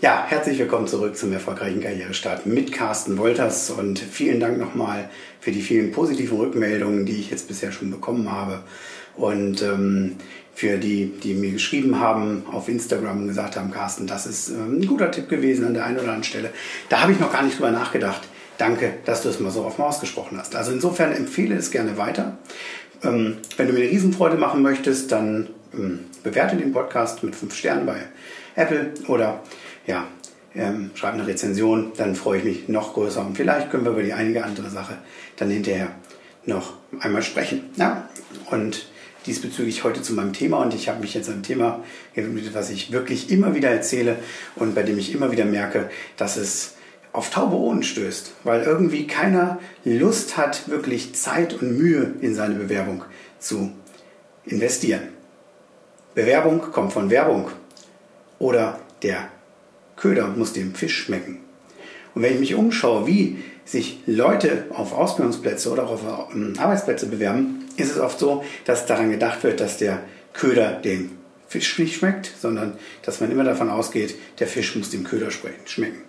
Ja, herzlich willkommen zurück zum erfolgreichen Karrierestart mit Carsten Wolters und vielen Dank nochmal für die vielen positiven Rückmeldungen, die ich jetzt bisher schon bekommen habe. Und ähm, für die, die mir geschrieben haben auf Instagram und gesagt haben, Carsten, das ist ähm, ein guter Tipp gewesen an der einen oder anderen Stelle. Da habe ich noch gar nicht drüber nachgedacht. Danke, dass du es mal so offen ausgesprochen hast. Also insofern empfehle es gerne weiter. Ähm, wenn du mir eine Riesenfreude machen möchtest, dann ähm, bewerte den Podcast mit fünf Sternen bei Apple oder ja, ähm, schreib eine Rezension, dann freue ich mich noch größer und vielleicht können wir über die einige andere Sache dann hinterher noch einmal sprechen. Ja, und diesbezüglich heute zu meinem Thema und ich habe mich jetzt einem Thema gewidmet, was ich wirklich immer wieder erzähle und bei dem ich immer wieder merke, dass es auf taube Ohren stößt, weil irgendwie keiner Lust hat, wirklich Zeit und Mühe in seine Bewerbung zu investieren. Bewerbung kommt von Werbung oder der Köder muss dem Fisch schmecken. Und wenn ich mich umschaue, wie sich Leute auf Ausbildungsplätze oder auch auf ähm, Arbeitsplätze bewerben, ist es oft so, dass daran gedacht wird, dass der Köder dem Fisch nicht schmeckt, sondern dass man immer davon ausgeht, der Fisch muss dem Köder schmecken.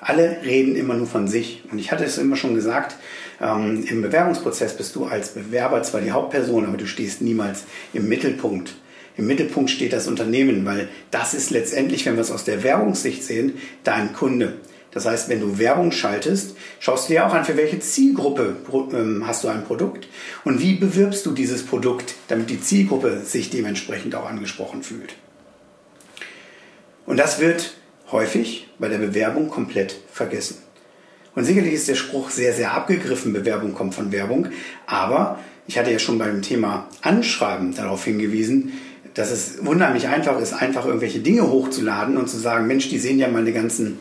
Alle reden immer nur von sich. Und ich hatte es immer schon gesagt, ähm, im Bewerbungsprozess bist du als Bewerber zwar die Hauptperson, aber du stehst niemals im Mittelpunkt. Im Mittelpunkt steht das Unternehmen, weil das ist letztendlich, wenn wir es aus der Werbungssicht sehen, dein Kunde. Das heißt, wenn du Werbung schaltest, schaust du dir auch an, für welche Zielgruppe ähm, hast du ein Produkt und wie bewirbst du dieses Produkt, damit die Zielgruppe sich dementsprechend auch angesprochen fühlt. Und das wird häufig bei der Bewerbung komplett vergessen. Und sicherlich ist der Spruch sehr, sehr abgegriffen, Bewerbung kommt von Werbung, aber ich hatte ja schon beim Thema Anschreiben darauf hingewiesen, dass es unheimlich einfach ist, einfach irgendwelche Dinge hochzuladen und zu sagen, Mensch, die sehen ja meine ganzen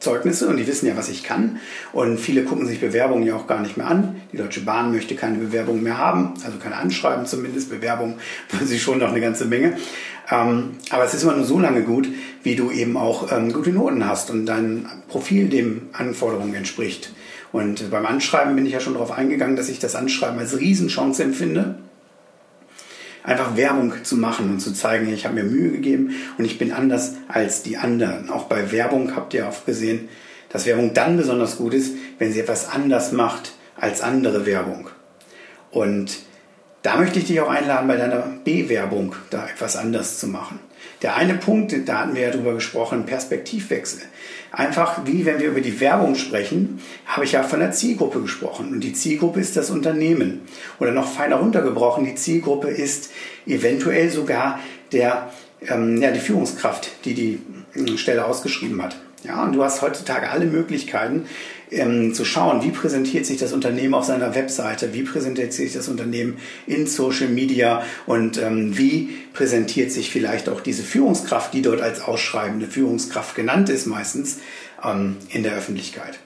Zeugnisse und die wissen ja, was ich kann. Und viele gucken sich Bewerbungen ja auch gar nicht mehr an. Die Deutsche Bahn möchte keine Bewerbung mehr haben, also keine Anschreiben zumindest. Bewerbung wollen sie schon noch eine ganze Menge. Ähm, aber es ist immer nur so lange gut, wie du eben auch ähm, gute Noten hast und dein Profil dem Anforderungen entspricht. Und beim Anschreiben bin ich ja schon darauf eingegangen, dass ich das Anschreiben als Riesenchance empfinde einfach Werbung zu machen und zu zeigen, ich habe mir Mühe gegeben und ich bin anders als die anderen. Auch bei Werbung habt ihr oft gesehen, dass Werbung dann besonders gut ist, wenn sie etwas anders macht als andere Werbung. Und da möchte ich dich auch einladen, bei deiner Bewerbung da etwas anders zu machen. Der eine Punkt, da hatten wir ja drüber gesprochen, Perspektivwechsel. Einfach wie wenn wir über die Werbung sprechen, habe ich ja von der Zielgruppe gesprochen. Und die Zielgruppe ist das Unternehmen. Oder noch feiner runtergebrochen, die Zielgruppe ist eventuell sogar der, ähm, ja, die Führungskraft, die die äh, Stelle ausgeschrieben hat. Ja, und du hast heutzutage alle Möglichkeiten ähm, zu schauen, wie präsentiert sich das Unternehmen auf seiner Webseite, wie präsentiert sich das Unternehmen in Social Media und ähm, wie präsentiert sich vielleicht auch diese Führungskraft, die dort als ausschreibende Führungskraft genannt ist meistens, ähm, in der Öffentlichkeit.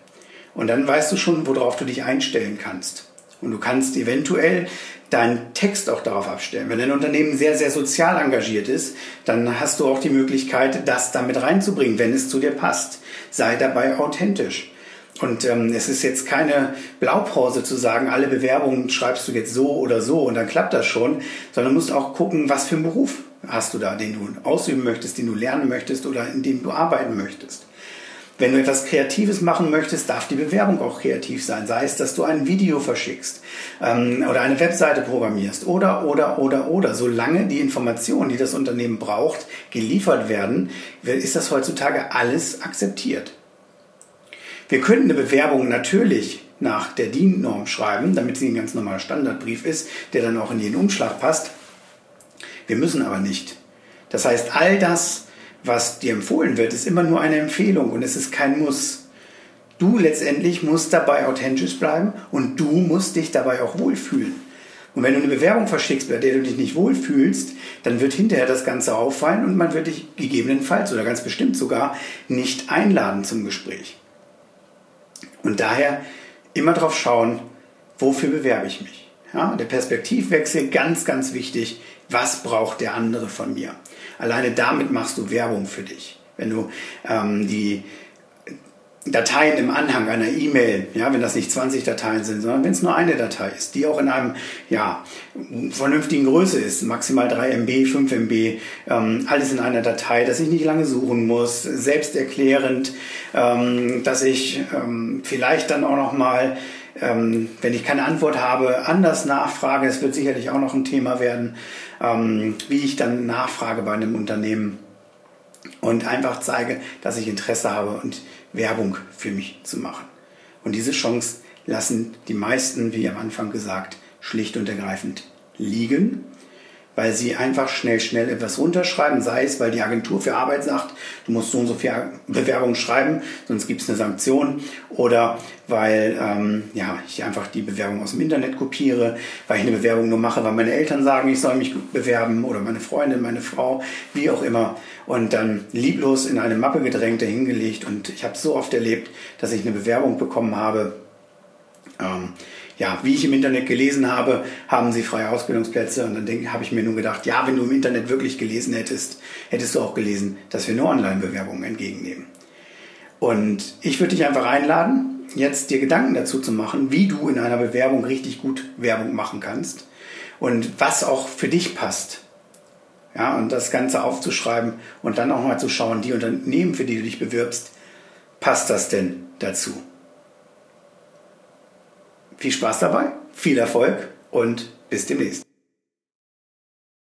Und dann weißt du schon, worauf du dich einstellen kannst. Und du kannst eventuell deinen Text auch darauf abstellen. Wenn ein Unternehmen sehr, sehr sozial engagiert ist, dann hast du auch die Möglichkeit, das damit reinzubringen, wenn es zu dir passt. Sei dabei authentisch. Und ähm, es ist jetzt keine Blaupause zu sagen, alle Bewerbungen schreibst du jetzt so oder so und dann klappt das schon, sondern musst auch gucken, was für einen Beruf hast du da, den du ausüben möchtest, den du lernen möchtest oder in dem du arbeiten möchtest. Wenn du etwas Kreatives machen möchtest, darf die Bewerbung auch kreativ sein. Sei es, dass du ein Video verschickst ähm, oder eine Webseite programmierst oder, oder, oder, oder. Solange die Informationen, die das Unternehmen braucht, geliefert werden, ist das heutzutage alles akzeptiert. Wir könnten eine Bewerbung natürlich nach der DIN-Norm schreiben, damit sie ein ganz normaler Standardbrief ist, der dann auch in jeden Umschlag passt. Wir müssen aber nicht. Das heißt, all das, was dir empfohlen wird, ist immer nur eine Empfehlung und es ist kein Muss. Du letztendlich musst dabei authentisch bleiben und du musst dich dabei auch wohlfühlen. Und wenn du eine Bewerbung verschickst, bei der du dich nicht wohlfühlst, dann wird hinterher das Ganze auffallen und man wird dich gegebenenfalls oder ganz bestimmt sogar nicht einladen zum Gespräch. Und daher immer darauf schauen, wofür bewerbe ich mich. Ja, der Perspektivwechsel ganz, ganz wichtig. Was braucht der andere von mir? Alleine damit machst du Werbung für dich. Wenn du ähm, die Dateien im Anhang einer E-Mail, ja, wenn das nicht 20 Dateien sind, sondern wenn es nur eine Datei ist, die auch in einem ja, vernünftigen Größe ist, maximal 3 MB, 5 MB, ähm, alles in einer Datei, dass ich nicht lange suchen muss, selbsterklärend, ähm, dass ich ähm, vielleicht dann auch noch mal ähm, wenn ich keine Antwort habe, anders nachfrage. Es wird sicherlich auch noch ein Thema werden, ähm, wie ich dann nachfrage bei einem Unternehmen und einfach zeige, dass ich Interesse habe und Werbung für mich zu machen. Und diese Chance lassen die meisten, wie am Anfang gesagt, schlicht und ergreifend liegen weil sie einfach schnell, schnell etwas runterschreiben, sei es, weil die Agentur für Arbeit sagt, du musst so und so viel Bewerbungen schreiben, sonst gibt es eine Sanktion, oder weil ähm, ja, ich einfach die Bewerbung aus dem Internet kopiere, weil ich eine Bewerbung nur mache, weil meine Eltern sagen, ich soll mich bewerben, oder meine Freundin, meine Frau, wie auch immer, und dann lieblos in eine Mappe gedrängt, dahingelegt, und ich habe so oft erlebt, dass ich eine Bewerbung bekommen habe, ähm, ja, wie ich im Internet gelesen habe, haben sie freie Ausbildungsplätze. Und dann habe ich mir nur gedacht, ja, wenn du im Internet wirklich gelesen hättest, hättest du auch gelesen, dass wir nur Online-Bewerbungen entgegennehmen. Und ich würde dich einfach einladen, jetzt dir Gedanken dazu zu machen, wie du in einer Bewerbung richtig gut Werbung machen kannst und was auch für dich passt. Ja, und das Ganze aufzuschreiben und dann auch mal zu schauen, die Unternehmen, für die du dich bewirbst, passt das denn dazu? Viel Spaß dabei, viel Erfolg und bis demnächst.